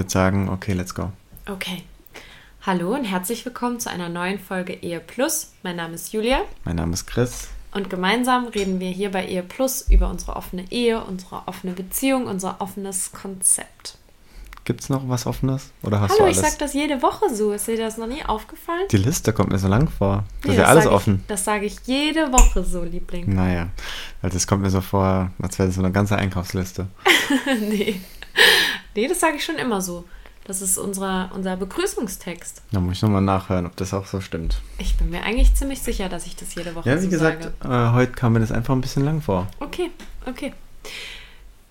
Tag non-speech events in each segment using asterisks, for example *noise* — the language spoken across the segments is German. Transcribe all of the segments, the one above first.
Würde sagen, okay, let's go. Okay. Hallo und herzlich willkommen zu einer neuen Folge Ehe Plus. Mein Name ist Julia Mein Name ist Chris. und gemeinsam reden wir hier bei Ehe Plus über unsere offene Ehe, unsere offene Beziehung, unser offenes Konzept. Gibt's noch was Offenes? Oder hast Hallo, du ich alles? sag das jede Woche so. Ist dir das noch nie aufgefallen? Die Liste kommt mir so lang vor. Das Nee, ist ja alles sag offen. Ich, das sage ich jede Woche so, Liebling. Naja, also das kommt mir so vor, als wäre das so eine ganze Einkaufsliste. *laughs* nee. Nee, das sage ich schon immer so. Das ist unser, unser Begrüßungstext. Da muss ich nochmal nachhören, ob das auch so stimmt. Ich bin mir eigentlich ziemlich sicher, dass ich das jede Woche Ja, wie so gesagt, sage. äh, heute kam mir das einfach ein bisschen lang vor. Okay, okay.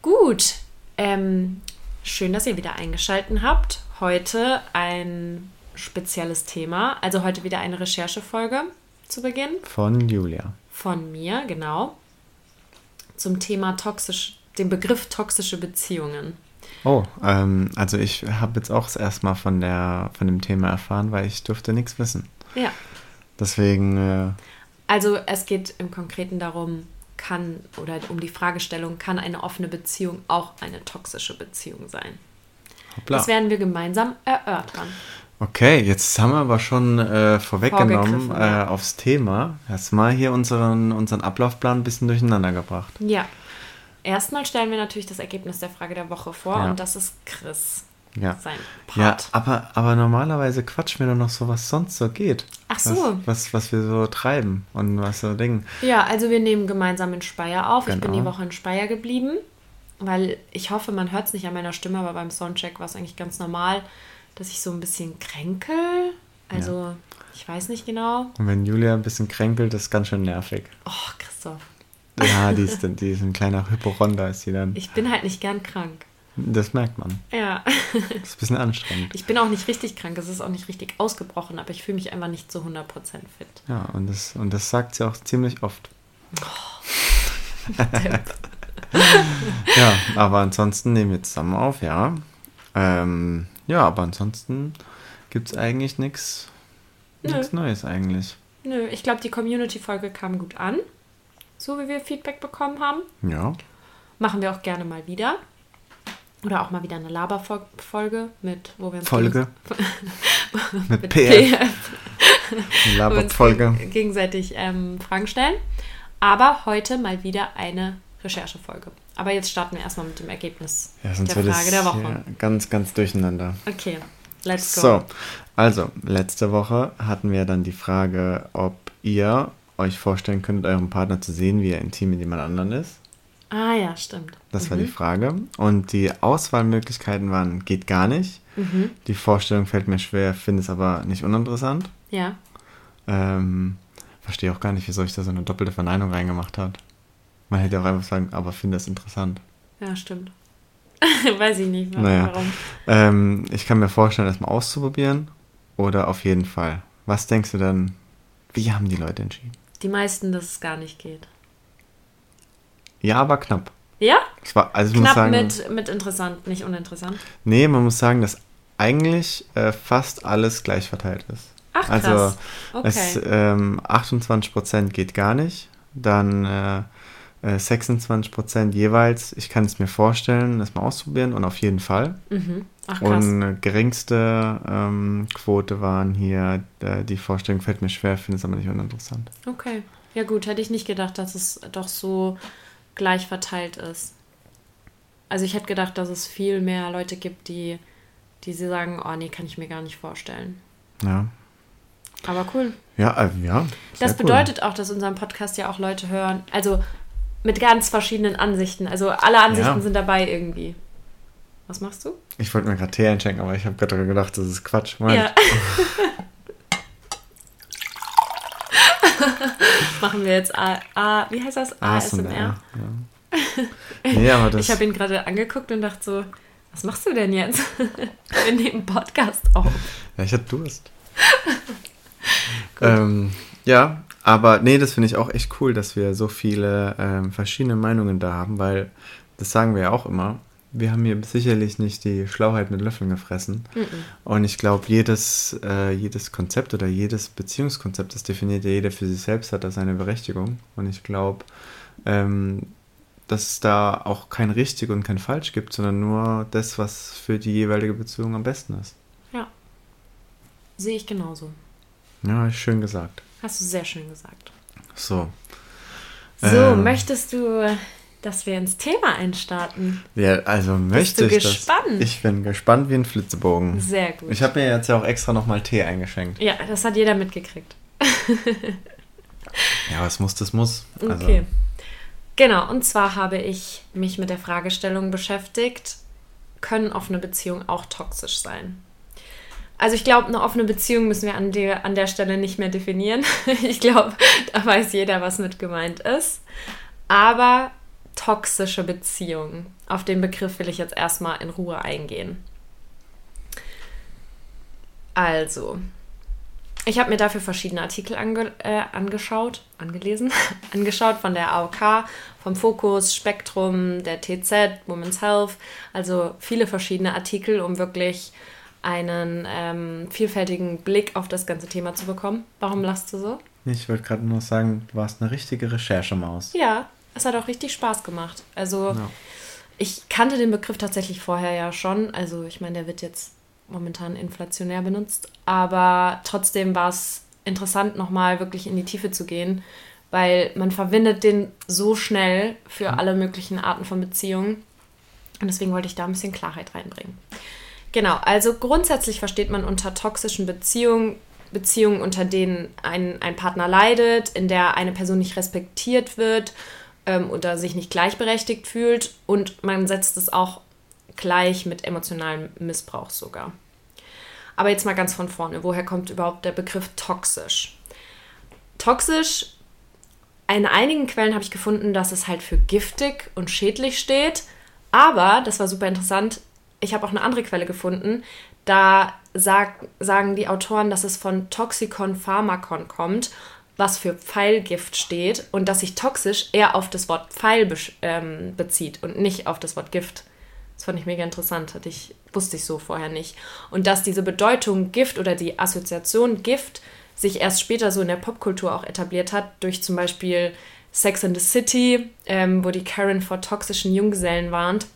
Gut. Ähm, schön, dass ihr wieder eingeschaltet habt. Heute ein spezielles Thema. Also heute wieder eine Recherchefolge zu Beginn Von Julia. von mir, genau. Zum Thema toxisch, den Begriff toxische Beziehungen. Oh, ähm, also ich habe jetzt auch das erste Mal von, der, von dem Thema erfahren, weil ich durfte nichts wissen. Ja. Deswegen, äh, Also es geht im Konkreten darum, kann oder um die Fragestellung, kann eine offene Beziehung auch eine toxische Beziehung sein? hoppla. Das werden wir gemeinsam erörtern. Okay, jetzt haben wir aber schon äh, vorweggenommen Vorgegriffen, ja. äh, aufs Thema. Erstmal hier unseren, unseren Ablaufplan ein bisschen durcheinander gebracht. Ja. Erstmal stellen wir natürlich das Ergebnis der Frage der Woche vor Ja. und das ist Chris. Ja. Sein Ja, Part. aber, aber normalerweise quatschen wir doch noch so, was sonst so geht. Ach so. Was, was, was wir so treiben und was so Dingen. Ja, also wir nehmen gemeinsam in Speyer auf. Ich bin Genau. die Woche in Speyer geblieben, weil ich hoffe, man hört es nicht an meiner Stimme, aber beim Soundcheck war es eigentlich ganz normal, dass ich so ein bisschen kränkel. Also, ich weiß nicht genau. Und wenn Julia ein bisschen kränkelt, ist ganz schön nervig. Oh, Christoph, *laughs* Ja, die ist, die ist ein kleiner Hypochonder, ist sie dann. ich bin halt nicht gern krank. Das merkt man. Ja, Das ist ein bisschen anstrengend. ich bin auch nicht richtig krank. Es ist auch nicht richtig ausgebrochen, aber ich fühle mich einfach nicht zu 100% fit. Ja, und das, und das sagt sie auch ziemlich oft. *laughs* ja, aber ansonsten nehmen wir zusammen auf, ja. Ähm, ja, aber ansonsten gibt es eigentlich nichts Neues eigentlich. Nö, ich glaube, die Community-Folge kam gut an. So wie wir Feedback bekommen haben. Ja, Machen wir auch gerne mal wieder. Oder auch mal wieder eine Laberfolge mit, wo wir uns Folge. Mit *laughs* mit PF. Laberfolge. geg- gegenseitig ähm, Fragen stellen. Aber heute mal wieder eine Recherchefolge. Aber jetzt starten wir erstmal mit dem Ergebnis Ja, sonst der Frage der Woche. hier ganz, ganz durcheinander. Okay, let's go. So, also, letzte Woche hatten wir dann die Frage, ob ihr euch vorstellen könnt, euren Partner zu sehen, wie er intim mit jemand anderen ist. Ah ja, stimmt. Das war die Frage. Und die Auswahlmöglichkeiten waren, geht gar nicht. Mhm. Die Vorstellung fällt mir schwer, finde es aber nicht uninteressant. Ja. Ähm, verstehe auch gar nicht, wieso ich da so eine doppelte Verneinung reingemacht habe. Man hätte auch einfach sagen, aber finde es interessant. Ja, stimmt. *laughs* Weiß ich nicht, wa- Naja. warum. Ähm, ich kann mir vorstellen, das mal auszuprobieren. Oder auf jeden Fall. Was denkst du denn, wie haben die Leute entschieden? Die meisten, dass es gar nicht geht. Ja, aber knapp. Ja? Es war, also ich muss Knapp sagen, mit, mit interessant, nicht uninteressant. nee, man muss sagen, dass eigentlich äh, fast alles gleich verteilt ist. Ach, krass. Also okay. es, ähm, 28% geht gar nicht, dann äh, äh, 26% jeweils, ich kann es mir vorstellen, das mal ausprobieren und auf jeden Fall. mhm. Ach. Und geringste ähm, Quote waren hier, äh, die Vorstellung fällt mir schwer, finde es aber nicht uninteressant. Okay. Ja gut, hätte ich nicht gedacht, dass es doch so gleich verteilt ist. Also ich hätte gedacht, dass es viel mehr Leute gibt, die, die sie sagen, oh nee, kann ich mir gar nicht vorstellen. Ja. Aber cool. Ja, äh, ja. Das bedeutet cool. auch, dass unseren Podcast ja auch Leute hören. Also mit ganz verschiedenen Ansichten. Also alle Ansichten ja. sind dabei irgendwie. Was machst du? Ich wollte mir gerade Tee einschenken, aber ich habe gerade gedacht, das ist Quatsch. Mein. Ja. *laughs* *laughs* Machen wir jetzt A, A wie heißt das? ASMR. Ja. *laughs* nee, aber das ich habe ihn gerade angeguckt und dachte so, was machst du denn jetzt? wir nehmen Podcast auf. Ja, ich hatte Durst. ähm, ja, aber nee, das finde ich auch echt cool, dass wir so viele ähm, verschiedene Meinungen da haben, weil das sagen wir ja auch immer. Wir haben hier sicherlich nicht die Schlauheit mit Löffeln gefressen. Mm -mm. Und ich glaube, jedes, äh, jedes Konzept oder jedes Beziehungskonzept, das definiert ja jeder für sich selbst, hat da seine Berechtigung. Und ich glaube, ähm, dass es da auch kein richtig und kein falsch gibt, sondern nur das, was für die jeweilige Beziehung am besten ist. Ja. Sehe ich genauso. Ja, schön gesagt. Hast du sehr schön gesagt. So. So, ähm, möchtest du, dass wir ins Thema einstarten? Ja, also möchte Bist du ich gespannt? Das, ich bin gespannt wie ein Flitzebogen. Sehr gut. Ich habe mir jetzt ja auch extra nochmal Tee eingeschenkt. Ja, das hat jeder mitgekriegt. ja, was muss, das muss. Also. Okay. Genau, und zwar habe ich mich mit der Fragestellung beschäftigt, können offene Beziehungen auch toxisch sein? Also ich glaube, eine offene Beziehung müssen wir an der, an der Stelle nicht mehr definieren. *laughs* Ich glaube, da weiß jeder, was mit gemeint ist. Aber toxische Beziehungen, auf den Begriff will ich jetzt erstmal in Ruhe eingehen. Also, ich habe mir dafür verschiedene Artikel ange, äh, angeschaut, angelesen, *laughs* angeschaut von der AOK, vom Fokus, Spektrum, der TZ, Women's Health, also viele verschiedene Artikel, um wirklich einen ähm, vielfältigen Blick auf das ganze Thema zu bekommen. Warum lachst du so? Ich wollte gerade nur sagen, du warst eine richtige Recherchemaus. Ja, es hat auch richtig Spaß gemacht. Also ja. ich kannte den Begriff tatsächlich vorher ja schon. Also ich meine, der wird jetzt momentan inflationär benutzt. Aber trotzdem war es interessant, nochmal wirklich in die Tiefe zu gehen, weil man verwendet den so schnell für alle möglichen Arten von Beziehungen. Und deswegen wollte ich da ein bisschen Klarheit reinbringen. Genau, also grundsätzlich versteht man unter toxischen Beziehungen Beziehungen, unter denen ein, ein Partner leidet, in der eine Person nicht respektiert wird ähm, oder sich nicht gleichberechtigt fühlt und man setzt es auch gleich mit emotionalem Missbrauch sogar. Aber jetzt mal ganz von vorne, woher kommt überhaupt der Begriff toxisch? Toxisch, in einigen Quellen habe ich gefunden, dass es halt für giftig und schädlich steht, aber, das war super interessant, ich habe auch eine andere Quelle gefunden. Da sag, sagen die Autoren, dass es von Toxikon Pharmakon kommt, was für Pfeilgift steht und dass sich toxisch eher auf das Wort Pfeil be ähm, bezieht und nicht auf das Wort Gift. Das fand ich mega interessant, hatte ich, wusste ich so vorher nicht. Und dass diese Bedeutung Gift oder die Assoziation Gift sich erst später so in der Popkultur auch etabliert hat, durch zum Beispiel Sex in the City, ähm, wo die Karen vor toxischen Junggesellen warnt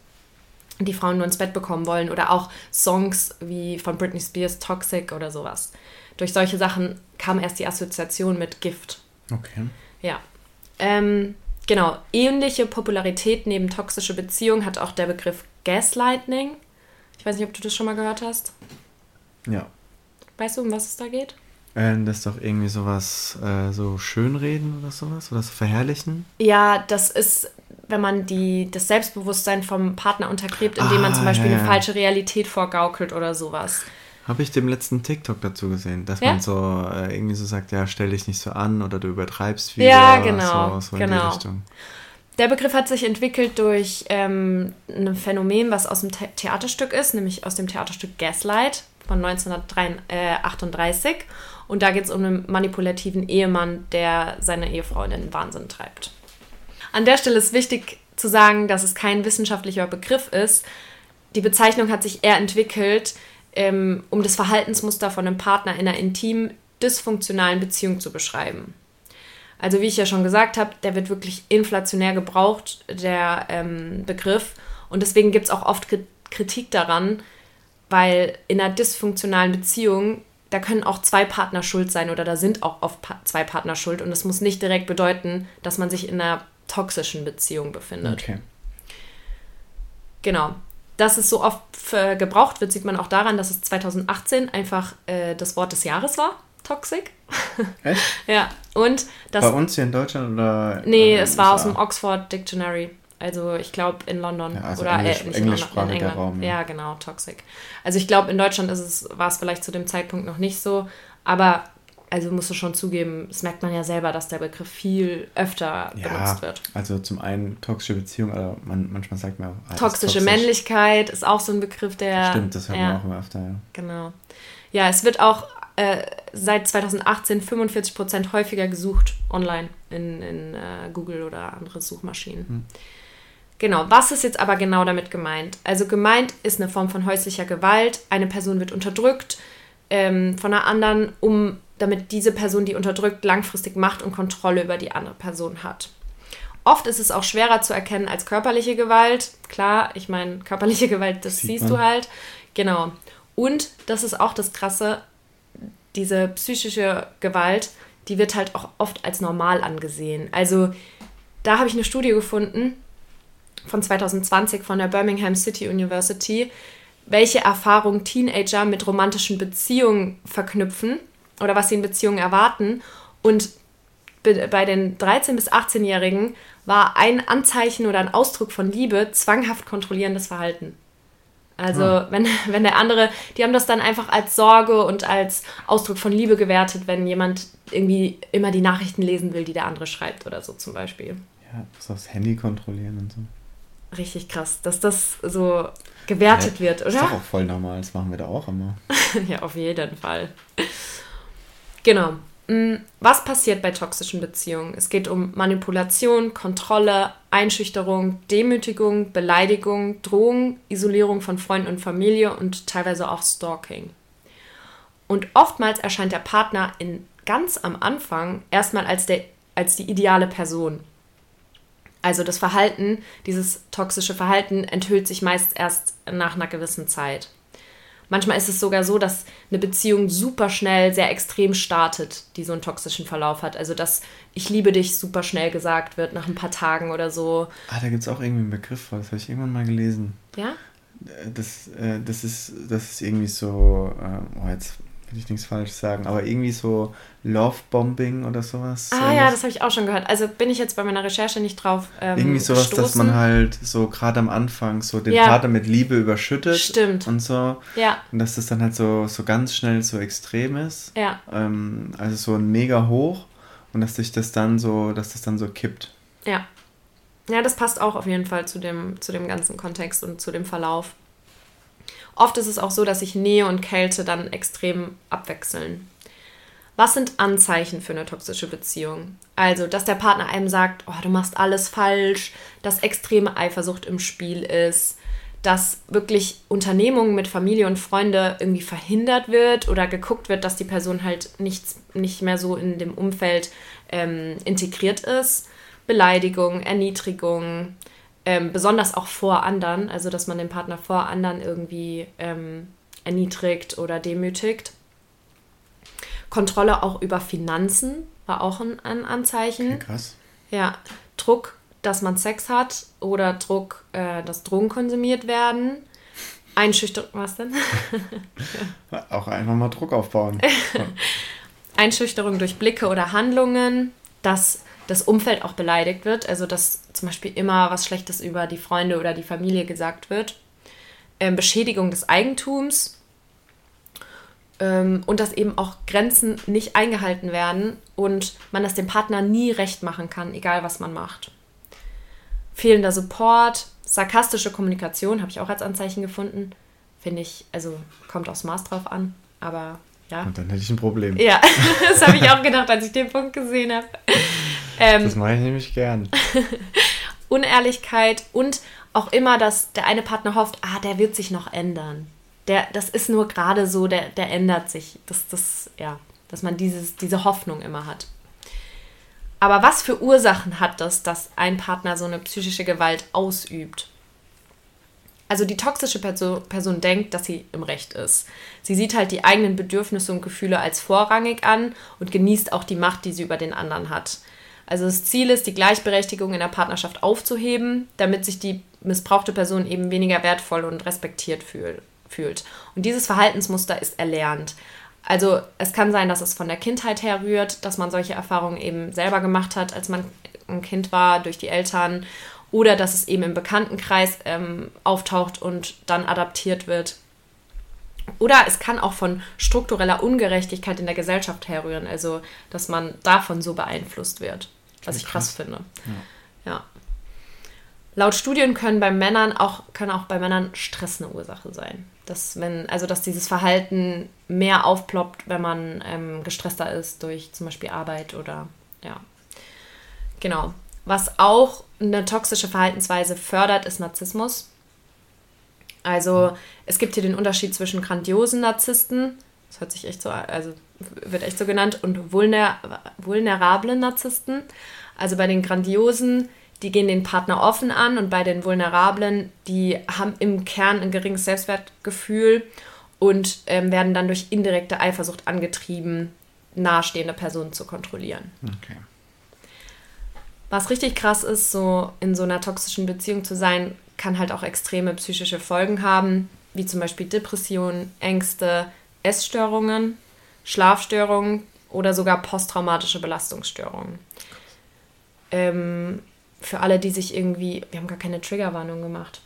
die Frauen nur ins Bett bekommen wollen oder auch Songs wie von Britney Spears Toxic oder sowas. Durch solche Sachen kam erst die Assoziation mit Gift. Okay. Ja. Ähm, genau. Ähnliche Popularität neben toxische Beziehung hat auch der Begriff Gaslighting. Ich weiß nicht, ob du das schon mal gehört hast. Ja. Weißt du, um was es da geht? Äh, das ist doch irgendwie sowas, äh, so schönreden oder sowas? Oder so verherrlichen? Ja, das ist wenn man die, das Selbstbewusstsein vom Partner untergräbt, indem ah, man zum Beispiel ja, ja. eine falsche Realität vorgaukelt oder sowas. Habe ich dem letzten TikTok dazu gesehen, dass ja? man so äh, irgendwie so sagt, ja, stell dich nicht so an oder du übertreibst wieder. Ja, genau. So, so genau. Der Begriff hat sich entwickelt durch ähm, ein Phänomen, was aus dem The Theaterstück ist, nämlich aus dem Theaterstück Gaslight von 1938. Und da geht es um einen manipulativen Ehemann, der seine Ehefrau in den Wahnsinn treibt. An der Stelle ist wichtig zu sagen, dass es kein wissenschaftlicher Begriff ist. Die Bezeichnung hat sich eher entwickelt, ähm, um das Verhaltensmuster von einem Partner in einer intim dysfunktionalen Beziehung zu beschreiben. Also wie ich ja schon gesagt habe, der wird wirklich inflationär gebraucht, der ähm, Begriff. Und deswegen gibt es auch oft Kritik daran, weil in einer dysfunktionalen Beziehung, da können auch zwei Partner schuld sein oder da sind auch oft pa zwei Partner schuld. Und das muss nicht direkt bedeuten, dass man sich in einer toxischen Beziehung befindet. Okay. Genau. Dass es so oft äh, gebraucht wird, sieht man auch daran, dass es 2018 einfach äh, das Wort des Jahres war. toxic. *laughs* Echt? ja. Und das. Bei uns hier in Deutschland oder? Nee, es war aus dem Oxford Dictionary. Also ich glaube in London ja, also oder Englisch, äh, englischsprachiger in England. Raum. Ja. ja, genau, toxic. Also ich glaube in Deutschland ist es war es vielleicht zu dem Zeitpunkt noch nicht so, aber also musst du schon zugeben, das merkt man ja selber, dass der Begriff viel öfter ja, benutzt wird. Also zum einen toxische Beziehung, oder man, manchmal sagt man auch. Ah, Toxische toxisch. Männlichkeit ist auch so ein Begriff, der. Stimmt, das hören ja, wir auch immer öfter, ja. Genau. Ja, es wird auch äh, seit 2018 45 Prozent häufiger gesucht online in, in äh, Google oder andere Suchmaschinen. Hm. Genau, was ist jetzt aber genau damit gemeint? Also gemeint ist eine Form von häuslicher Gewalt. Eine Person wird unterdrückt ähm, von einer anderen, um damit diese Person, die unterdrückt, langfristig Macht und Kontrolle über die andere Person hat. Oft ist es auch schwerer zu erkennen als körperliche Gewalt. Klar, ich meine, körperliche Gewalt, das Sieht siehst man. du halt. Genau. Und das ist auch das Krasse, diese psychische Gewalt, die wird halt auch oft als normal angesehen. Also da habe ich eine Studie gefunden von 2020 von der Birmingham City University, welche Erfahrungen Teenager mit romantischen Beziehungen verknüpfen oder was sie in Beziehungen erwarten. Und bei den 13- bis 18-Jährigen war ein Anzeichen oder ein Ausdruck von Liebe zwanghaft kontrollierendes Verhalten. Also ja. wenn, wenn der andere, die haben das dann einfach als Sorge und als Ausdruck von Liebe gewertet, wenn jemand irgendwie immer die Nachrichten lesen will, die der andere schreibt oder so zum Beispiel. Ja, das Handy kontrollieren und so. Richtig krass, dass das so gewertet ja, wird, oder? Das ist doch auch voll normal, das machen wir da auch immer. *laughs* ja, auf jeden Fall. Genau. Mm, was passiert bei toxischen Beziehungen? Es geht um Manipulation, Kontrolle, Einschüchterung, Demütigung, Beleidigung, Drohung, Isolierung von Freunden und Familie und teilweise auch Stalking. Und oftmals erscheint der Partner in, ganz am Anfang erstmal als, der, als die ideale Person. Also das Verhalten, dieses toxische Verhalten enthüllt sich meist erst nach einer gewissen Zeit. Manchmal ist es sogar so, dass eine Beziehung super schnell sehr extrem startet, die so einen toxischen Verlauf hat. Also, dass ich liebe dich super schnell gesagt wird nach ein paar Tagen oder so. Ah, da gibt es auch irgendwie einen Begriff, das habe ich irgendwann mal gelesen. Ja? Das, äh, das, ist, das ist irgendwie so, äh, oh, jetzt will ich nichts falsch sagen, aber irgendwie so Love-Bombing oder sowas. Ah ja, das habe ich auch schon gehört. Also bin ich jetzt bei meiner Recherche nicht drauf. Ähm, irgendwie sowas, gestoßen. dass man halt so gerade am Anfang so den ja. Partner mit Liebe überschüttet. Stimmt. Und so. Ja. Und dass das dann halt so, so ganz schnell so extrem ist. Ja. Ähm, also so ein mega hoch und dass sich das dann so, dass das dann so kippt. Ja. Ja, das passt auch auf jeden Fall zu dem, zu dem ganzen Kontext und zu dem Verlauf. Oft ist es auch so, dass sich Nähe und Kälte dann extrem abwechseln. Was sind Anzeichen für eine toxische Beziehung? Also, dass der Partner einem sagt, oh, du machst alles falsch, dass extreme Eifersucht im Spiel ist, dass wirklich Unternehmungen mit Familie und Freunde irgendwie verhindert wird oder geguckt wird, dass die Person halt nichts, nicht mehr so in dem Umfeld ähm, integriert ist. Beleidigung, Erniedrigung, ähm, besonders auch vor anderen, also dass man den Partner vor anderen irgendwie ähm, erniedrigt oder demütigt. Kontrolle auch über Finanzen war auch ein, ein Anzeichen. Okay, krass. Ja, Druck, dass man Sex hat oder Druck, äh, dass Drogen konsumiert werden. Einschüchterung, was denn? *laughs* auch einfach mal Druck aufbauen. *laughs* Einschüchterung durch Blicke oder Handlungen, dass das Umfeld auch beleidigt wird, also dass zum Beispiel immer was Schlechtes über die Freunde oder die Familie gesagt wird, ähm, Beschädigung des Eigentums ähm, und dass eben auch Grenzen nicht eingehalten werden und man das dem Partner nie recht machen kann, egal was man macht. Fehlender Support, sarkastische Kommunikation habe ich auch als Anzeichen gefunden, finde ich, also kommt aufs Maß drauf an, aber ja. Und dann hätte ich ein Problem. Ja, *laughs* das habe ich auch gedacht, als ich den Punkt gesehen habe. Ähm, das mache ich nämlich gern. *laughs* Unehrlichkeit und auch immer, dass der eine Partner hofft, ah, der wird sich noch ändern. Der, das ist nur gerade so, der, der ändert sich. Das, das, ja, dass man dieses, diese Hoffnung immer hat. Aber was für Ursachen hat das, dass ein Partner so eine psychische Gewalt ausübt? Also die toxische Person, Person denkt, dass sie im Recht ist. Sie sieht halt die eigenen Bedürfnisse und Gefühle als vorrangig an und genießt auch die Macht, die sie über den anderen hat. Also das Ziel ist, die Gleichberechtigung in der Partnerschaft aufzuheben, damit sich die missbrauchte Person eben weniger wertvoll und respektiert fühl, fühlt. Und dieses Verhaltensmuster ist erlernt. Also es kann sein, dass es von der Kindheit her rührt, dass man solche Erfahrungen eben selber gemacht hat, als man ein Kind war, durch die Eltern. Oder dass es eben im Bekanntenkreis ähm, auftaucht und dann adaptiert wird. Oder es kann auch von struktureller Ungerechtigkeit in der Gesellschaft herrühren, also dass man davon so beeinflusst wird, was ich krass, finde. Ja. ja. Laut Studien können bei Männern auch, können auch bei Männern Stress eine Ursache sein. Dass wenn, also dass dieses Verhalten mehr aufploppt, wenn man ähm, gestresster ist durch zum Beispiel Arbeit oder ja. Genau. Was auch eine toxische Verhaltensweise fördert, ist Narzissmus. Also es gibt hier den Unterschied zwischen grandiosen Narzissten, das hört sich echt so, also wird echt so genannt, und vulner, vulnerablen Narzissten. Also bei den grandiosen die gehen den Partner offen an und bei den Vulnerablen, die haben im Kern ein geringes Selbstwertgefühl und ähm, werden dann durch indirekte Eifersucht angetrieben, nahestehende Personen zu kontrollieren. Okay. Was richtig krass ist, so in so einer toxischen Beziehung zu sein, kann halt auch extreme psychische Folgen haben, wie zum Beispiel Depressionen, Ängste, Essstörungen, Schlafstörungen oder sogar posttraumatische Belastungsstörungen. Ähm, für alle, die sich irgendwie, wir haben gar keine Triggerwarnung gemacht.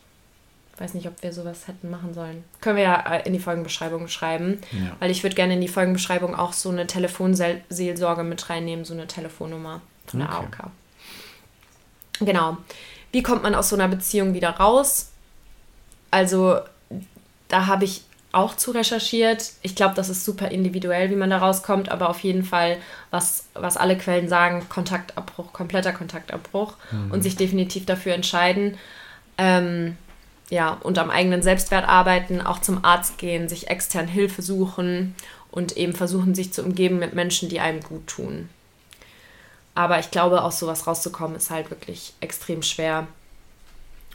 Weiß nicht, ob wir sowas hätten machen sollen. Können wir ja äh, in die Folgenbeschreibung schreiben. Ja. Weil ich würde gerne in die Folgenbeschreibung auch so eine Telefonseelsorge mit reinnehmen, so eine Telefonnummer von der okay. AOK. Genau. Wie kommt man aus so einer Beziehung wieder raus? Also, da habe ich auch zu recherchiert. Ich glaube, das ist super individuell, wie man da rauskommt, aber auf jeden Fall, was, was alle Quellen sagen, Kontaktabbruch, kompletter Kontaktabbruch mhm. und sich definitiv dafür entscheiden. Ähm, ja, und am eigenen Selbstwert arbeiten, auch zum Arzt gehen, sich extern Hilfe suchen und eben versuchen, sich zu umgeben mit Menschen, die einem gut tun. Aber ich glaube, aus sowas rauszukommen, ist halt wirklich extrem schwer.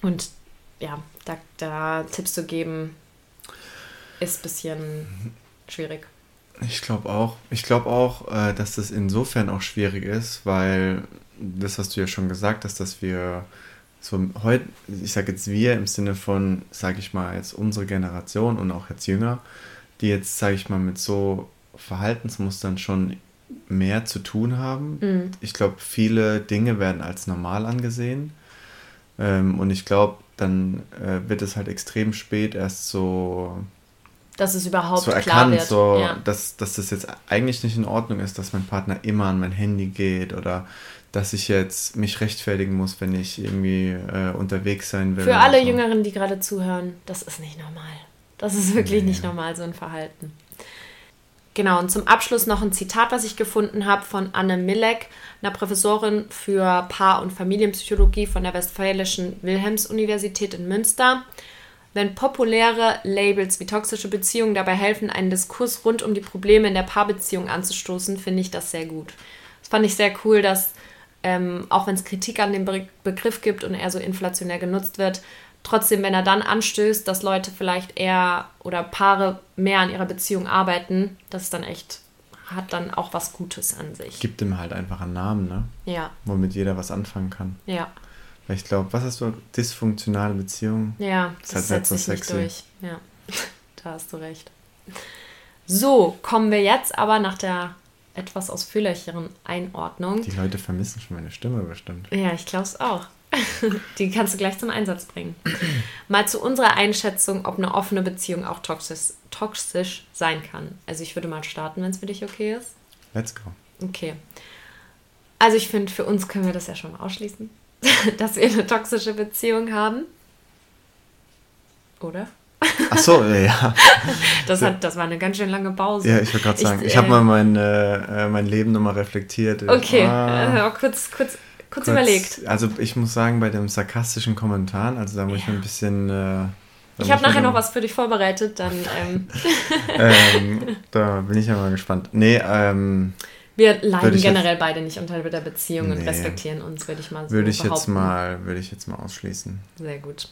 Und ja, da, da Tipps zu geben, ist ein bisschen schwierig. Ich glaube auch. Ich glaube auch, äh, dass das insofern auch schwierig ist, weil das hast du ja schon gesagt hast, dass wir so heute, ich sage jetzt wir im Sinne von, sage ich mal, jetzt unsere Generation und auch jetzt jünger, die jetzt, sage ich mal, mit so Verhaltensmustern schon mehr zu tun haben. Mhm. Ich glaube, viele Dinge werden als normal angesehen. Ähm, und ich glaube, dann äh, wird es halt extrem spät erst so dass es überhaupt so erkannt. So, ja. dass, dass das jetzt eigentlich nicht in Ordnung ist, dass mein Partner immer an mein Handy geht oder dass ich jetzt mich rechtfertigen muss, wenn ich irgendwie äh, unterwegs sein will. Für alle so. Jüngeren, die gerade zuhören, das ist nicht normal. Das ist wirklich nee. nicht normal, so ein Verhalten. Genau, und zum Abschluss noch ein Zitat, was ich gefunden habe von Anne Millek, einer Professorin für Paar- und Familienpsychologie von der Westfälischen Wilhelms-Universität in Münster. Wenn populäre Labels wie toxische Beziehungen dabei helfen, einen Diskurs rund um die Probleme in der Paarbeziehung anzustoßen, finde ich das sehr gut. Das fand ich sehr cool, dass ähm, auch wenn es Kritik an dem Be Begriff gibt und er so inflationär genutzt wird, trotzdem, wenn er dann anstößt, dass Leute vielleicht eher oder Paare mehr an ihrer Beziehung arbeiten, das ist dann echt hat dann auch was Gutes an sich. Gibt ihm halt einfach einen Namen, ne? Ja. Womit jeder was anfangen kann. Ja. Weil ich glaube, was hast du? Dysfunktionale Beziehung? Ja, das, das setzt sich nicht durch. Ja, *laughs* da hast du recht. So, kommen wir jetzt aber nach der etwas ausführlicheren Einordnung. Die Leute vermissen schon meine Stimme bestimmt. Ja, ich glaube es auch. *laughs* Die kannst du gleich zum Einsatz bringen. Mal zu unserer Einschätzung, ob eine offene Beziehung auch toxisch, toxisch sein kann. Also ich würde mal starten, wenn es für dich okay ist. Let's go. Okay. Also ich finde, für uns können wir das ja schon ausschließen. *laughs* dass wir eine toxische Beziehung haben. Oder? Ach so, ja. *laughs* Das, hat, das war eine ganz schön lange Pause. Ja, ich wollte gerade sagen, ich, ich habe äh, mal mein, äh, mein Leben nochmal reflektiert. Okay, ah, äh, kurz, kurz, kurz, kurz, überlegt. Also ich muss sagen, bei dem sarkastischen Kommentar, also da muss ja. ich ein bisschen... Äh, ich habe nachher noch was für dich vorbereitet, dann... Ähm. ähm, da bin ich ja mal gespannt. Nee, ähm... Wir leiden generell beide nicht unter der Beziehung nee. und respektieren uns, würde ich mal so würde ich behaupten. Jetzt mal, würde ich jetzt mal ausschließen. Sehr gut.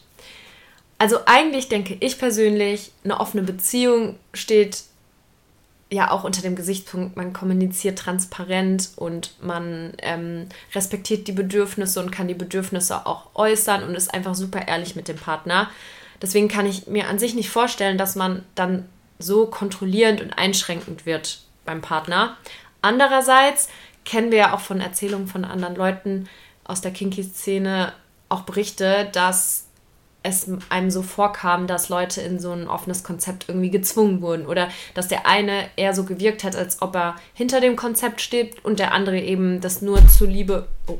Also eigentlich denke ich persönlich, eine offene Beziehung steht ja auch unter dem Gesichtspunkt, man kommuniziert transparent und man ähm, respektiert die Bedürfnisse und kann die Bedürfnisse auch äußern und ist einfach super ehrlich mit dem Partner. Deswegen kann ich mir an sich nicht vorstellen, dass man dann so kontrollierend und einschränkend wird beim Partner. Andererseits kennen wir ja auch von Erzählungen von anderen Leuten aus der Kinky-Szene auch Berichte, dass es einem so vorkam, dass Leute in so ein offenes Konzept irgendwie gezwungen wurden oder dass der eine eher so gewirkt hat, als ob er hinter dem Konzept steht und der andere eben das nur zuliebe, oh,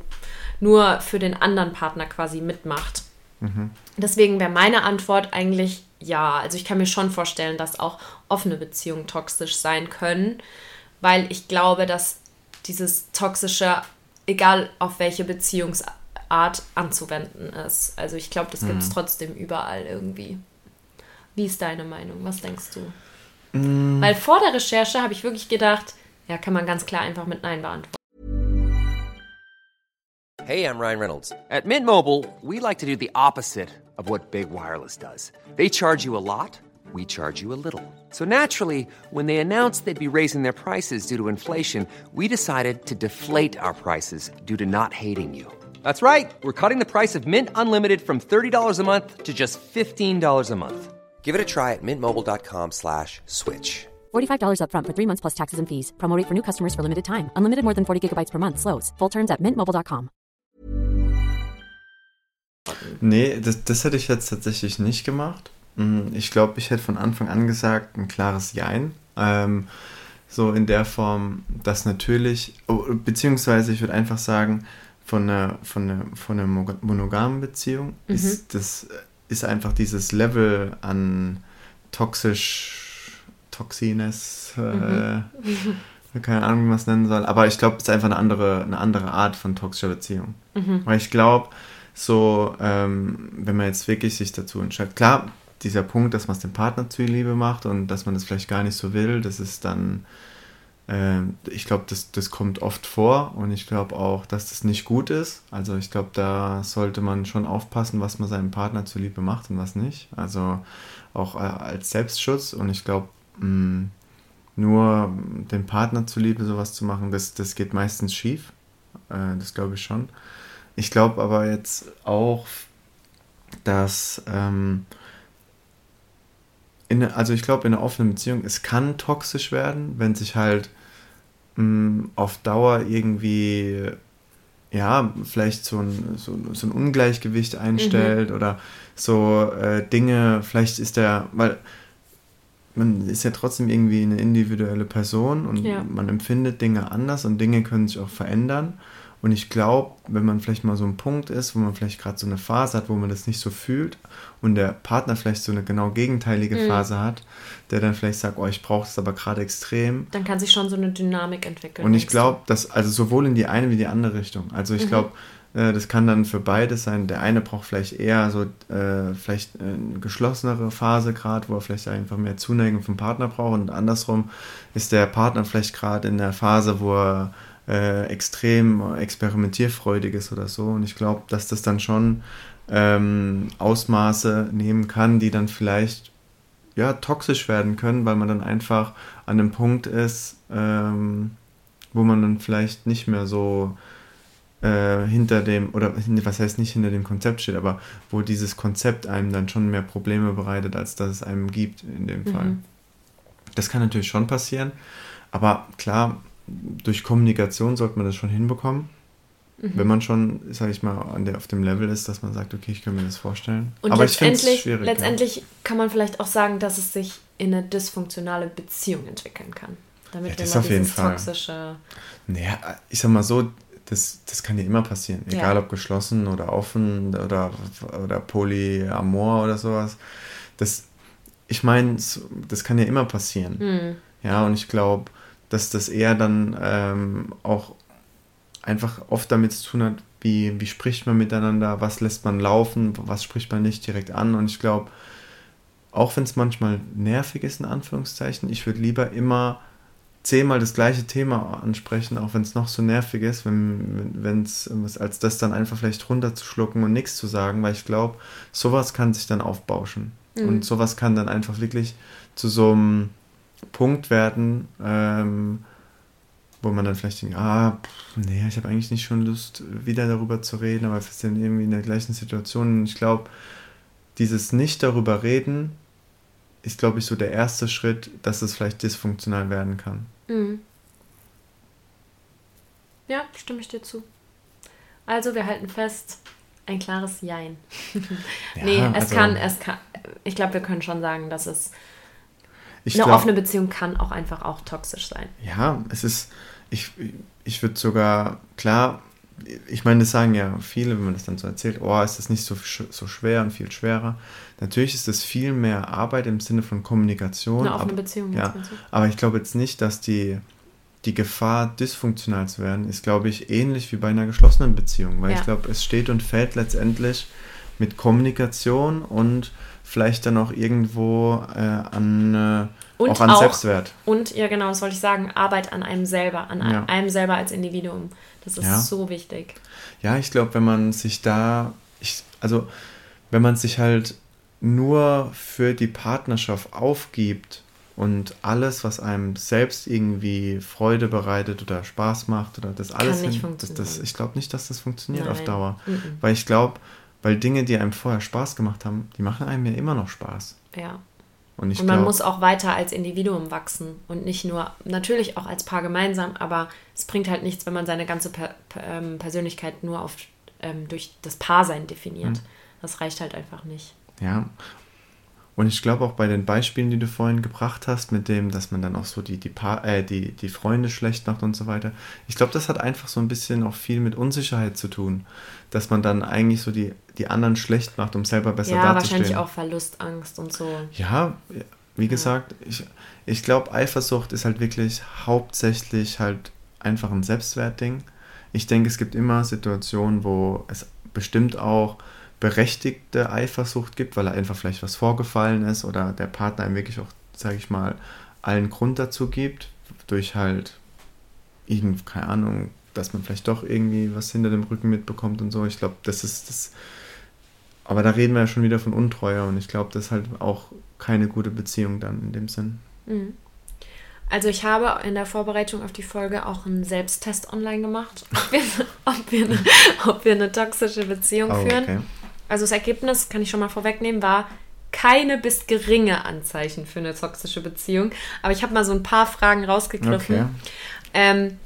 nur für den anderen Partner quasi mitmacht. Mhm. Deswegen wäre meine Antwort eigentlich ja. Also ich kann mir schon vorstellen, dass auch offene Beziehungen toxisch sein können, weil ich glaube, dass dieses toxische, egal auf welche Beziehungsart Art anzuwenden ist. Also ich glaube, das gibt es mhm. trotzdem überall irgendwie. Wie ist deine Meinung? Was denkst du? Mhm. Weil vor der Recherche habe ich wirklich gedacht, ja, kann man ganz klar einfach mit Nein beantworten. Hey, I'm Ryan Reynolds. At Mint Mobile, we like to do the opposite of what Big Wireless does. They charge you a lot, we charge you a little. So naturally, when they announced they'd be raising their prices due to inflation, we decided to deflate our prices due to not hating you. That's right. We're cutting the price of Mint Unlimited from $30 a month to just $15 a month. Give it a try at mintmobile.com slash switch. $45 up front for three months plus taxes and fees. Promote for new customers for limited time. Unlimited more than 40 gigabytes per month. Slows. Full terms at mintmobile.com. Nee, das, das hätte ich jetzt tatsächlich nicht gemacht. Mm, ich glaube, ich hätte von Anfang an gesagt, ein klares Jein. Ähm, so in der Form, dass natürlich, oh, beziehungsweise ich würde einfach sagen, von einer, von einer, von einer monogamen Beziehung mhm. ist das ist einfach dieses Level an toxisch, Toxines, äh, mhm. äh, *laughs* keine Ahnung, wie man es nennen soll, aber ich glaube, es ist einfach eine andere, eine andere Art von toxischer Beziehung. Mhm. Weil ich glaube, so, ähm, wenn man jetzt wirklich sich dazu entscheidet, klar, dieser Punkt, dass man es dem Partner zuliebe macht und dass man das vielleicht gar nicht so will, das ist dann ich glaube, das, das kommt oft vor und ich glaube auch, dass das nicht gut ist. Also ich glaube, da sollte man schon aufpassen, was man seinem Partner zuliebe macht und was nicht. Also auch äh, als Selbstschutz und ich glaube, mm, nur dem Partner zuliebe sowas zu machen, das, das geht meistens schief. Äh, das glaube ich schon. Ich glaube aber jetzt auch, dass ähm, in, also ich glaube in einer offenen Beziehung, es kann toxisch werden, wenn sich halt mh, auf Dauer irgendwie, ja, vielleicht so ein, so, so ein Ungleichgewicht einstellt mhm. oder so äh, Dinge, vielleicht ist der, weil man ist ja trotzdem irgendwie eine individuelle Person und ja. man empfindet Dinge anders und Dinge können sich auch verändern. Und ich glaube, wenn man vielleicht mal so ein Punkt ist, wo man vielleicht gerade so eine Phase hat, wo man das nicht so fühlt und der Partner vielleicht so eine genau gegenteilige mhm. Phase hat, der dann vielleicht sagt, oh, ich brauche es aber gerade extrem. Dann kann sich schon so eine Dynamik entwickeln. Und ich glaube, dass, also sowohl in die eine wie die andere Richtung. Also ich mhm. glaube, äh, das kann dann für beides sein. Der eine braucht vielleicht eher so, äh, vielleicht eine geschlossenere Phase gerade, wo er vielleicht einfach mehr Zuneigung vom Partner braucht und andersrum ist der Partner vielleicht gerade in der Phase, wo er äh, extrem experimentierfreudig ist oder so. Und ich glaube, dass das dann schon ähm, Ausmaße nehmen kann, die dann vielleicht ja, toxisch werden können, weil man dann einfach an einem Punkt ist, ähm, wo man dann vielleicht nicht mehr so äh, hinter dem, oder was heißt nicht hinter dem Konzept steht, aber wo dieses Konzept einem dann schon mehr Probleme bereitet, als dass es einem gibt in dem mhm. Fall. Das kann natürlich schon passieren, aber klar, durch Kommunikation sollte man das schon hinbekommen. Mhm. Wenn man schon, sage ich mal, an der, auf dem Level ist, dass man sagt, okay, ich kann mir das vorstellen. Und Aber letztendlich, ich letztendlich ja. kann man vielleicht auch sagen, dass es sich in eine dysfunktionale Beziehung entwickeln kann. Damit ja, das auf jeden Fall. toxische. Naja, ich sag mal so, das, das kann ja immer passieren. Egal ja. ob geschlossen oder offen oder, oder polyamor oder sowas. Das, ich meine, das kann ja immer passieren. Mhm. Ja, und ich glaube, dass das eher dann ähm, auch einfach oft damit zu tun hat, wie, wie spricht man miteinander, was lässt man laufen, was spricht man nicht direkt an. Und ich glaube, auch wenn es manchmal nervig ist, in Anführungszeichen, ich würde lieber immer zehnmal das gleiche Thema ansprechen, auch wenn es noch so nervig ist, wenn es als das dann einfach vielleicht runterzuschlucken und nichts zu sagen, weil ich glaube, sowas kann sich dann aufbauschen. Mhm. Und sowas kann dann einfach wirklich zu so einem Punkt werden, ähm, wo man dann vielleicht denkt, ah, pff, nee, ich habe eigentlich nicht schon Lust, wieder darüber zu reden, aber wir sind irgendwie in der gleichen Situation. Und ich glaube, dieses nicht darüber reden ist, glaube ich, so der erste Schritt, dass es vielleicht dysfunktional werden kann. Mhm. Ja, stimme ich dir zu. Also, wir halten fest, ein klares Jein. *laughs* Ja, nee, es also- kann, es kann, ich glaube, wir können schon sagen, dass es Ich eine glaub- offene Beziehung kann auch einfach auch toxisch sein. Ja, es ist, ich, ich würde sogar, klar, ich meine, das sagen ja viele, wenn man das dann so erzählt, oh, ist das nicht so, so schwer und viel schwerer. Natürlich ist es viel mehr Arbeit im Sinne von Kommunikation. Eine offene aber- Beziehung, Ja, aber ich glaube jetzt nicht, dass die, die Gefahr, dysfunktional zu werden, ist, glaube ich, ähnlich wie bei einer geschlossenen Beziehung. Weil Ja. ich glaube, es steht und fällt letztendlich mit Kommunikation und vielleicht dann auch irgendwo äh, an, äh, auch an auch- Selbstwert. Und ja, genau, das wollte ich sagen, Arbeit an einem selber, an Ja. einem selber als Individuum. Das ist Ja. so wichtig. Ja, ich glaube, wenn man sich da, ich, also wenn man sich halt nur für die Partnerschaft aufgibt und alles, was einem selbst irgendwie Freude bereitet oder Spaß macht oder das alles, nicht hin- das, das, ich glaube nicht, dass das funktioniert auf Nein. Dauer. Mhm. Weil ich glaube, weil Dinge, die einem vorher Spaß gemacht haben, die machen einem ja immer noch Spaß. Ja. Und und man glaube, muss auch weiter als Individuum wachsen und nicht nur, natürlich auch als Paar gemeinsam, aber es bringt halt nichts, wenn man seine ganze per, ähm, Persönlichkeit nur auf, ähm, durch das Paarsein definiert. Mhm. Das reicht halt einfach nicht. Ja. Und ich glaube auch bei den Beispielen, die du vorhin gebracht hast, mit dem, dass man dann auch so die, die, pa äh, die, die Freunde schlecht macht und so weiter, ich glaube, das hat einfach so ein bisschen auch viel mit Unsicherheit zu tun. Dass man dann eigentlich so die, die anderen schlecht macht, um selber besser ja, dazustehen. wahrscheinlich auch Verlustangst und so. Ja, wie gesagt, ich, ich glaube, Eifersucht ist halt wirklich hauptsächlich halt einfach ein Selbstwertding. Ich denke, es gibt immer Situationen, wo es bestimmt auch berechtigte Eifersucht gibt, weil einfach vielleicht was vorgefallen ist oder der Partner einem wirklich auch, sage ich mal, allen Grund dazu gibt, durch halt, keine Ahnung, dass man vielleicht doch irgendwie was hinter dem Rücken mitbekommt und so. Ich glaube, das ist das. Aber da reden wir ja schon wieder von Untreue und ich glaube, das ist halt auch keine gute Beziehung dann in dem Sinn. Mhm. Also ich habe in der Vorbereitung auf die Folge auch einen Selbsttest online gemacht, *laughs* ob wir, ob wir, eine, ob wir eine toxische Beziehung Oh, führen. okay. Also das Ergebnis, kann ich schon mal vorwegnehmen, war keine bis geringe Anzeichen für eine toxische Beziehung. Aber ich habe mal so ein paar Fragen rausgegriffen, Okay. ähm,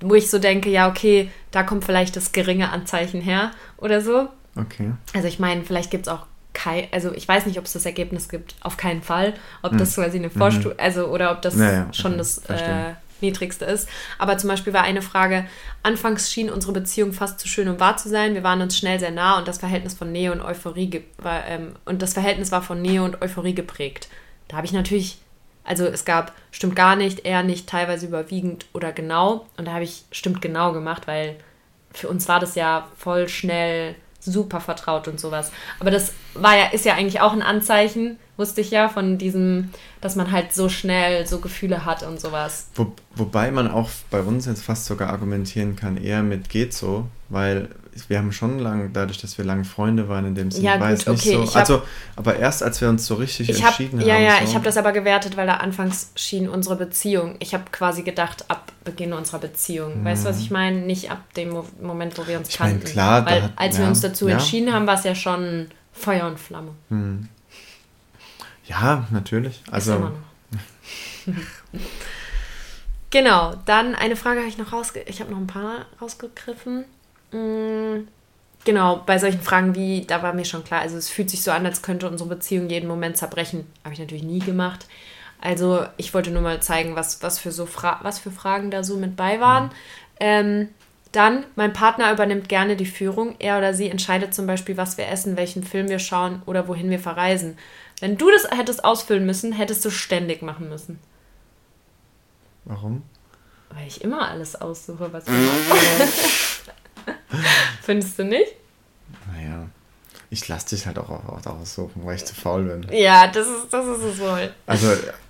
wo ich so denke, ja, okay, da kommt vielleicht das geringe Anzeichen her oder so. Okay. Also ich meine, vielleicht gibt es auch kein, also ich weiß nicht, ob es das Ergebnis gibt, auf keinen Fall, ob das quasi eine Vorstufe, also oder ob das Ja, ja, schon okay, das äh, niedrigste ist. Aber zum Beispiel war eine Frage, anfangs schien unsere Beziehung fast zu schön, um wahr zu sein. Wir waren uns schnell sehr nah und das Verhältnis von Nähe und Euphorie war, ähm, und das Verhältnis war von Nähe und Euphorie geprägt. Da habe ich natürlich, also es gab stimmt gar nicht, eher nicht, teilweise überwiegend oder genau. Und da habe ich stimmt genau gemacht, weil für uns war das ja voll schnell super vertraut und sowas. Aber das war ja, ist ja eigentlich auch ein Anzeichen, wusste ich ja, von diesem, dass man halt so schnell so Gefühle hat und sowas. Wo, wobei man auch bei uns jetzt fast sogar argumentieren kann, eher mit geht so, weil wir haben schon lang, dadurch, dass wir lange Freunde waren in dem Sinne, Ja, war gut, es nicht okay, so. hab- also, aber erst als wir uns so richtig Ich habe entschieden ja, haben. ja, so, ich habe das aber gewertet, weil da anfangs schien unsere Beziehung. Ich habe quasi gedacht, ab Beginn unserer Beziehung. Weißt du, was ich meine? Nicht ab dem Mo Moment, wo wir uns Mhm. Ich mein, kannten. klar, da weil hat- als wir ja, uns dazu ja. entschieden haben, war es ja schon Feuer und Flamme. Ja, natürlich. Ist Also, immer noch. *laughs* genau, dann eine Frage habe ich noch rausge... Ich habe noch ein paar rausgegriffen. Mm, Genau, bei solchen Fragen wie, da war mir schon klar, also es fühlt sich so an, als könnte unsere Beziehung jeden Moment zerbrechen. Habe ich natürlich nie gemacht. Also ich wollte nur mal zeigen, was, was, für, so Fra was für Fragen da so mit bei waren. Ähm, dann, mein Partner übernimmt gerne die Führung. Er oder sie entscheidet zum Beispiel, was wir essen, welchen Film wir schauen oder wohin wir verreisen. Wenn du das hättest ausfüllen müssen, hättest du ständig machen müssen. warum? Weil ich immer alles aussuche, was *laughs* wir machen. *laughs* Findest du nicht? Naja, ich lasse dich halt auch, auch aussuchen, weil ich zu faul bin. Ja, das ist, das ist es wohl. Also,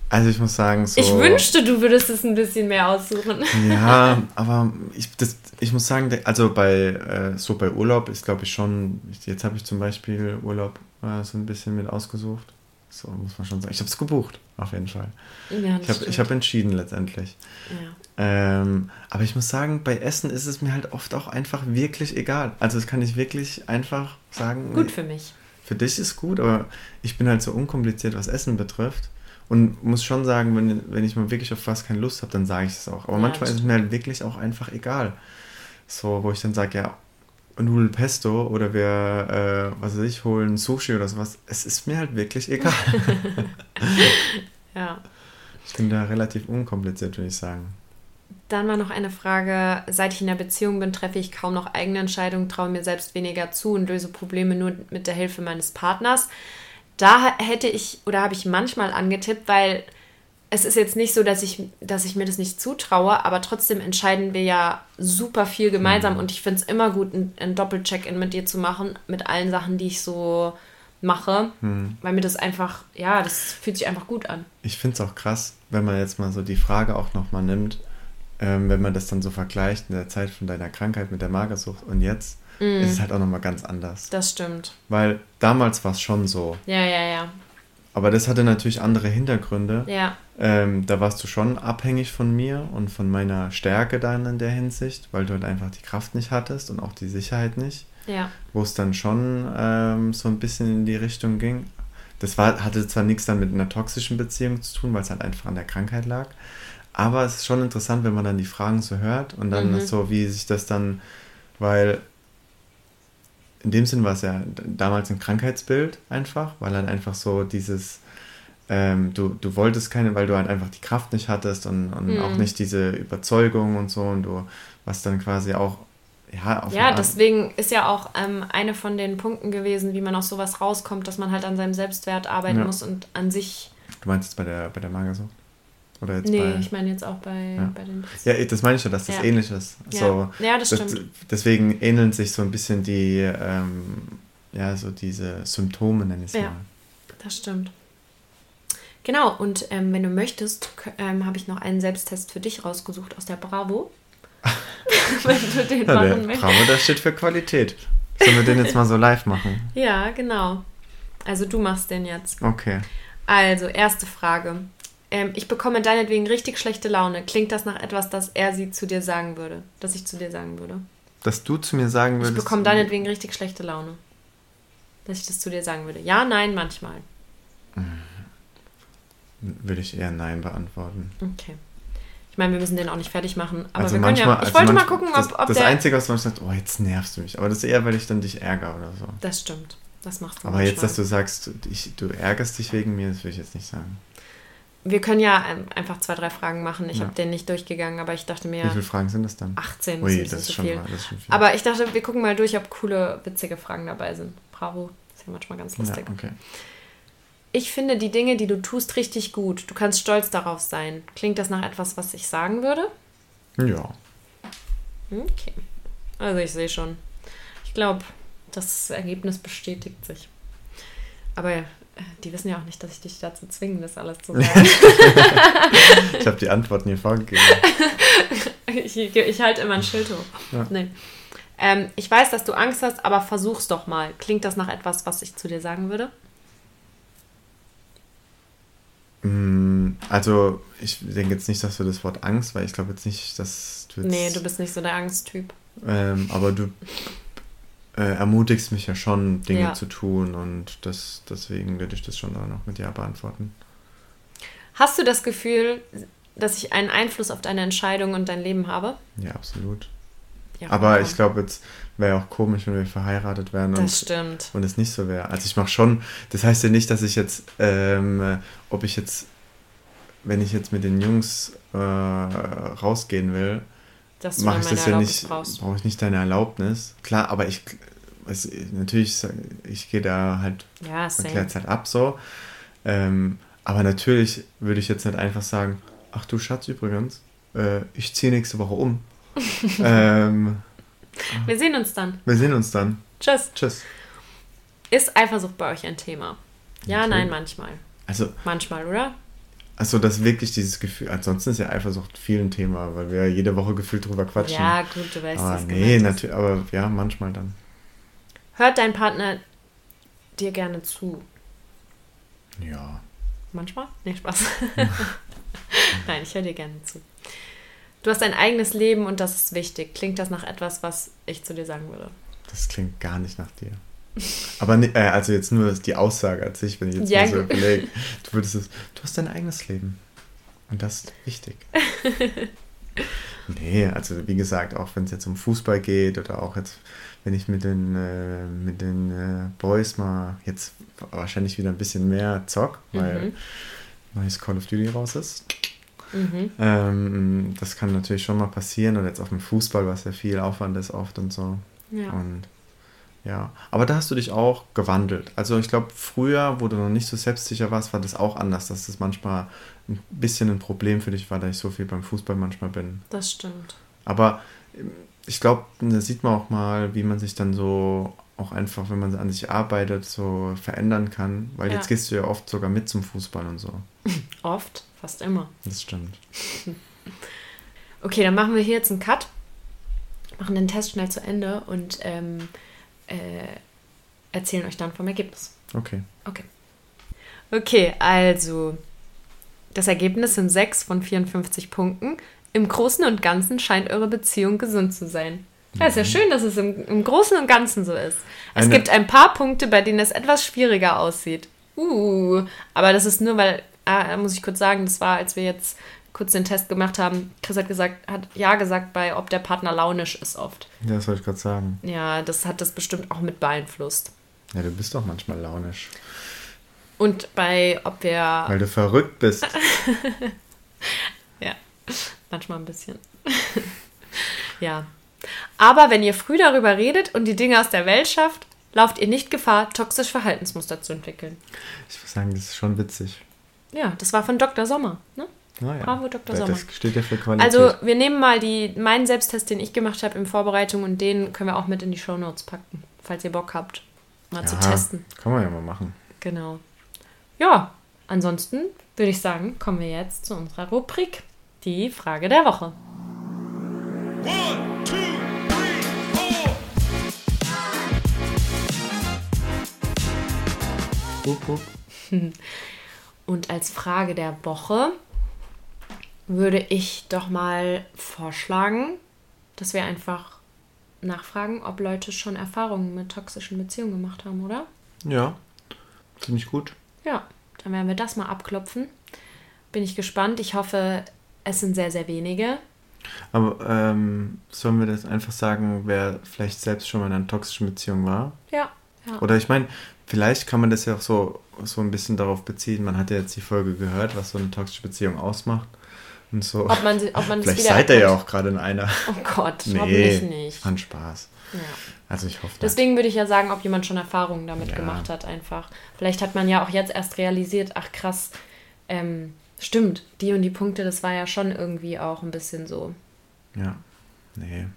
also ich muss sagen, so. Ich wünschte, du würdest es ein bisschen mehr aussuchen. Ja, *laughs* aber ich, das, ich muss sagen, also bei äh, so bei Urlaub ist glaube ich schon, jetzt habe ich zum Beispiel Urlaub äh, so ein bisschen mit ausgesucht. So muss man schon sagen. Ich habe es gebucht, auf jeden Fall. Ja, Ich habe hab entschieden letztendlich. ja. Ähm, aber ich muss sagen, bei Essen ist es mir halt oft auch einfach wirklich egal. Also das kann ich wirklich einfach sagen. Gut für mich. für dich ist gut, aber ich bin halt so unkompliziert, was Essen betrifft. Und muss schon sagen, wenn, wenn ich mal wirklich auf was keine Lust habe, dann sage ich es auch. Aber Ja, manchmal ist es mir halt wirklich auch einfach egal. So, wo ich dann sage, ja, Nudeln Pesto oder wir, äh, was weiß ich, holen Sushi oder sowas. Es ist mir halt wirklich egal. *laughs* Ja. ich bin da relativ unkompliziert, würde ich sagen. Dann war noch eine Frage. Seit ich in einer Beziehung bin, treffe ich kaum noch eigene Entscheidungen, traue mir selbst weniger zu und löse Probleme nur mit der Hilfe meines Partners. Da hätte ich oder habe ich manchmal angetippt, weil es ist jetzt nicht so, dass ich, dass ich mir das nicht zutraue, aber trotzdem entscheiden wir ja super viel gemeinsam und ich finde es immer gut, ein, ein Doppelcheck-in mit dir zu machen, mit allen Sachen, die ich so mache, weil mir das einfach, ja, das fühlt sich einfach gut an. Ich finde es auch krass, wenn man jetzt mal so die Frage auch nochmal nimmt, ähm, wenn man das dann so vergleicht in der Zeit von deiner Krankheit mit der Magersucht und jetzt, ist es halt auch nochmal ganz anders. Das stimmt. Weil damals war es schon so. Ja, ja, ja. Aber das hatte natürlich andere Hintergründe. Ja. Ähm, da warst du schon abhängig von mir und von meiner Stärke dann in der Hinsicht, weil du halt einfach die Kraft nicht hattest und auch die Sicherheit nicht. Ja. Wo es dann schon ähm, so ein bisschen in die Richtung ging. Das war, hatte zwar nichts dann mit einer toxischen Beziehung zu tun, weil es halt einfach an der Krankheit lag. Aber es ist schon interessant, wenn man dann die Fragen so hört und dann Mhm. so, wie sich das dann, weil in dem Sinn war es ja damals ein Krankheitsbild einfach, weil halt einfach so dieses, ähm, du, du wolltest keine, weil du halt einfach die Kraft nicht hattest und, und Mhm. auch nicht diese Überzeugung und so und du was dann quasi auch, ja, Ja, deswegen ist ja auch ähm, eine von den Punkten gewesen, wie man aus sowas rauskommt, dass man halt an seinem Selbstwert arbeiten Ja. muss und an sich. Du meinst jetzt bei der, bei der Magersucht? Oder jetzt Nee, bei. ich meine jetzt auch bei, Ja. bei den. ja, das meine ich ja, dass das Ja. ähnlich ist. Ja. So, Ja, das stimmt. Deswegen ähneln sich so ein bisschen die, ähm, ja, so diese Symptome, nenne ich es Ja. mal. Das stimmt. Genau, und ähm, wenn du möchtest, ähm, habe ich noch einen Selbsttest für dich rausgesucht aus der Bravo. *laughs* wenn du den Ja, machen möchtest. Bravo, das steht für Qualität. Sollen wir den jetzt mal so live machen? Ja, genau. Also du machst den jetzt. Okay. Also, erste Frage. Ähm, ich bekomme deinetwegen richtig schlechte Laune. Klingt das nach etwas, das er sie zu dir sagen würde? Das ich zu dir sagen würde? Dass du zu mir sagen Ich würdest. bekomme deinetwegen richtig schlechte Laune. Dass ich das zu dir sagen würde. Ja, nein, manchmal. Würde ich eher Nein beantworten. Okay. Ich meine, wir müssen den auch nicht fertig machen. Aber also wir manchmal. können ja. Ich also wollte mal manchmal- gucken, das, ob, ob Das der. Einzige, was man sagt, oh, jetzt nervst du mich. Aber das ist eher, weil ich dann dich ärgere oder so. das stimmt. Das machst du Aber jetzt, manchmal. dass du sagst, ich, du ärgerst dich wegen mir, das würde ich jetzt nicht sagen. Wir können ja einfach zwei, drei Fragen machen. Ich Ja. habe den nicht durchgegangen, aber ich dachte mir. Wie viele Fragen sind das dann? 18 Ui, das ist, schon, viel. das ist schon viel. Aber ich dachte, wir gucken mal durch, ob coole, witzige Fragen dabei sind. Bravo. Ist ja manchmal ganz ja, lustig. okay. Ich finde die Dinge, die du tust, richtig gut. Du kannst stolz darauf sein. Klingt das nach etwas, was ich sagen würde? Ja. Okay. Also ich sehe schon. Ich glaube, das Ergebnis bestätigt sich. Aber äh, die wissen ja auch nicht, dass ich dich dazu zwingen, das alles zu sagen. *laughs* *laughs* Ich habe die Antworten hier vorgegeben. ich, ich halte immer ein Schild hoch. Ja. Nee. Ähm, ich weiß, dass du Angst hast, aber versuch's doch mal. Klingt das nach etwas, was ich zu dir sagen würde? Mm, Also, ich denke jetzt nicht, dass du das Wort Angst, weil ich glaube jetzt nicht, dass du jetzt. Nee, du bist nicht so der Angsttyp. Ähm, aber du äh, ermutigst mich ja schon, Dinge Ja. zu tun und das, deswegen würde ich das schon auch noch mit Ja beantworten. Hast du das Gefühl, dass ich einen Einfluss auf deine Entscheidung und dein Leben habe? Ja, absolut. Ja, Aber vollkommen. ich glaube, jetzt wäre auch komisch, wenn wir verheiratet wären und, Das stimmt. und es nicht so wäre. Also ich mache schon, das heißt ja nicht, dass ich jetzt, ähm, äh, ob ich jetzt, wenn ich jetzt mit den Jungs äh, rausgehen will, mache ich das ja Erlaubnis nicht, brauche ich nicht deine Erlaubnis. Klar, aber ich, es, natürlich, ich gehe da halt Ja, klärt es halt ab so. Ähm, aber natürlich würde ich jetzt nicht einfach sagen, ach du Schatz übrigens, äh, ich ziehe nächste Woche um. *laughs* ähm, Wir sehen uns dann. wir sehen uns dann. Tschüss. Tschüss. Ist Eifersucht bei euch ein Thema? Ja, Natürlich. nein, manchmal. Also, Manchmal, oder? also das wirklich dieses Gefühl, ansonsten ist ja Eifersucht viel ein Thema, weil wir jede Woche gefühlt drüber quatschen. Ja, gut, du weißt es. nee, natürlich, aber ja, manchmal dann. Hört dein Partner dir gerne zu? Ja. Manchmal? Nee, Spaß. *laughs* Nein, ich höre dir gerne zu. Du hast ein eigenes Leben und das ist wichtig. Klingt das nach etwas, was ich zu dir sagen würde? Das klingt gar nicht nach dir. Aber ne, äh, also jetzt nur die Aussage an sich, wenn ich jetzt Ja, so überlege. Du würdest es, du hast dein eigenes Leben. Und das ist wichtig. *laughs* nee, also wie gesagt, auch wenn es jetzt um Fußball geht oder auch jetzt, wenn ich mit den, äh, mit den äh, Boys mal jetzt wahrscheinlich wieder ein bisschen mehr zock, weil neues Call of Duty raus ist. Ähm, das kann natürlich schon mal passieren oder jetzt auch mit Fußball, was ja viel Aufwand ist oft und so. Ja. Und ja, aber da hast du dich auch gewandelt. Also ich glaube, früher, wo du noch nicht so selbstsicher warst, war das auch anders, dass das manchmal ein bisschen ein Problem für dich war, da ich so viel beim Fußball manchmal bin. Das stimmt. Aber ähm, ich glaube, da sieht man auch mal, wie man sich dann so auch einfach, wenn man an sich arbeitet, so verändern kann. Weil Ja. jetzt gehst du ja oft sogar mit zum Fußball und so. *laughs* Oft, fast immer. Das stimmt. *laughs* Okay, dann machen wir hier jetzt einen Cut, machen den Test schnell zu Ende und ähm, äh, erzählen euch dann vom Ergebnis. Okay. Okay. Okay, also das Ergebnis sind 6 von 54 Punkten. Im Großen und Ganzen scheint eure Beziehung gesund zu sein. Ja, ist ja schön, dass es im, im Großen und Ganzen so ist. Es Eine- gibt ein paar Punkte, bei denen es etwas schwieriger aussieht. Uh, aber das ist nur, weil, ah, muss ich kurz sagen, das war, als wir jetzt kurz den Test gemacht haben. Chris hat gesagt, hat ja gesagt, bei ob der Partner launisch ist oft. Ja, das wollte ich gerade sagen. Ja, das hat das bestimmt auch mit beeinflusst. Ja, du bist doch manchmal launisch. Und bei ob wir Weil du verrückt bist. *laughs* Ja, manchmal ein bisschen. *laughs* ja. Aber wenn ihr früh darüber redet und die Dinge aus der Welt schafft, lauft ihr nicht Gefahr, toxische Verhaltensmuster zu entwickeln. Ich muss sagen, das ist schon witzig. Ja, das war von Dr. Sommer. Ne? Naja. Bravo, Dr. Sommer. Das steht ja für Qualität. Also, wir nehmen mal die, meinen Selbsttest, den ich gemacht habe in Vorbereitung und den können wir auch mit in die Shownotes packen, falls ihr Bock habt, mal zu Ja, testen. Kann man ja mal machen. Genau. Ja, ansonsten würde ich sagen, kommen wir jetzt zu unserer Rubrik, die Frage der Woche. One, two, three, four. Hup, *laughs* hup. Und als Frage der Woche würde ich doch mal vorschlagen, dass wir einfach nachfragen, ob Leute schon Erfahrungen mit toxischen Beziehungen gemacht haben, oder? Ja, ziemlich gut. Ja, dann werden wir das mal abklopfen. Bin ich gespannt. Ich hoffe, es sind sehr, sehr wenige. Aber ähm, sollen wir das einfach sagen, wer vielleicht selbst schon mal in einer toxischen Beziehung war? Ja, ja. Oder ich meine, vielleicht kann man das ja auch so, so ein bisschen darauf beziehen. Man hat ja jetzt die Folge gehört, was so eine toxische Beziehung ausmacht. Und so. Ob man, ob man vielleicht seid ihr ja auch gerade in einer. Oh Gott, Nee, hoffentlich nicht. fand Spaß. Ja. Also ich hoffe. Deswegen würde ich ja sagen, ob jemand schon Erfahrungen damit Ja. gemacht hat, einfach. Vielleicht hat man ja auch jetzt erst realisiert, ach krass, ähm, stimmt, die und die Punkte, das war ja schon irgendwie auch ein bisschen so. Ja. Nee.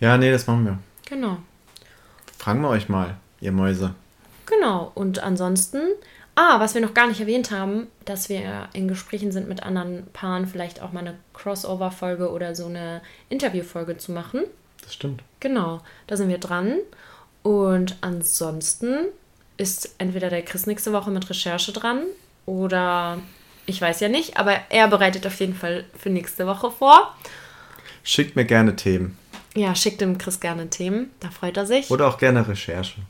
Ja, nee, das machen wir. Genau, Fragen wir euch mal, ihr Mäuse. genau. Und ansonsten, ah, was wir noch gar nicht erwähnt haben, dass wir in Gesprächen sind mit anderen Paaren, vielleicht auch mal eine Crossover-Folge oder so eine Interview-Folge zu machen. Das stimmt. Genau, da sind wir dran. Und ansonsten ist entweder der Chris nächste Woche mit Recherche dran oder ich weiß ja nicht, aber er bereitet auf jeden Fall für nächste Woche vor. Schickt mir gerne Themen. Ja, schickt dem Chris gerne Themen, da freut er sich. Oder auch gerne Recherche.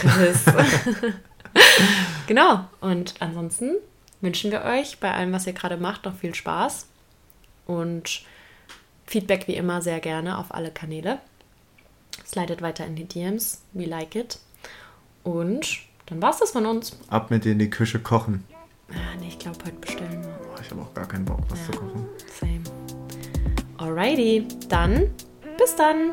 Chris. *laughs* genau, und ansonsten wünschen wir euch bei allem, was ihr gerade macht, noch viel Spaß und Feedback wie immer sehr gerne auf alle Kanäle. Slidet weiter in die DMs, we like it. Und dann war's das von uns. Ab mit in die Küche kochen. Ah, nee, ich glaube, heute bestellen wir. Boah, ich habe auch gar keinen Bock, was zu kochen. Same. Alrighty, dann bis dann.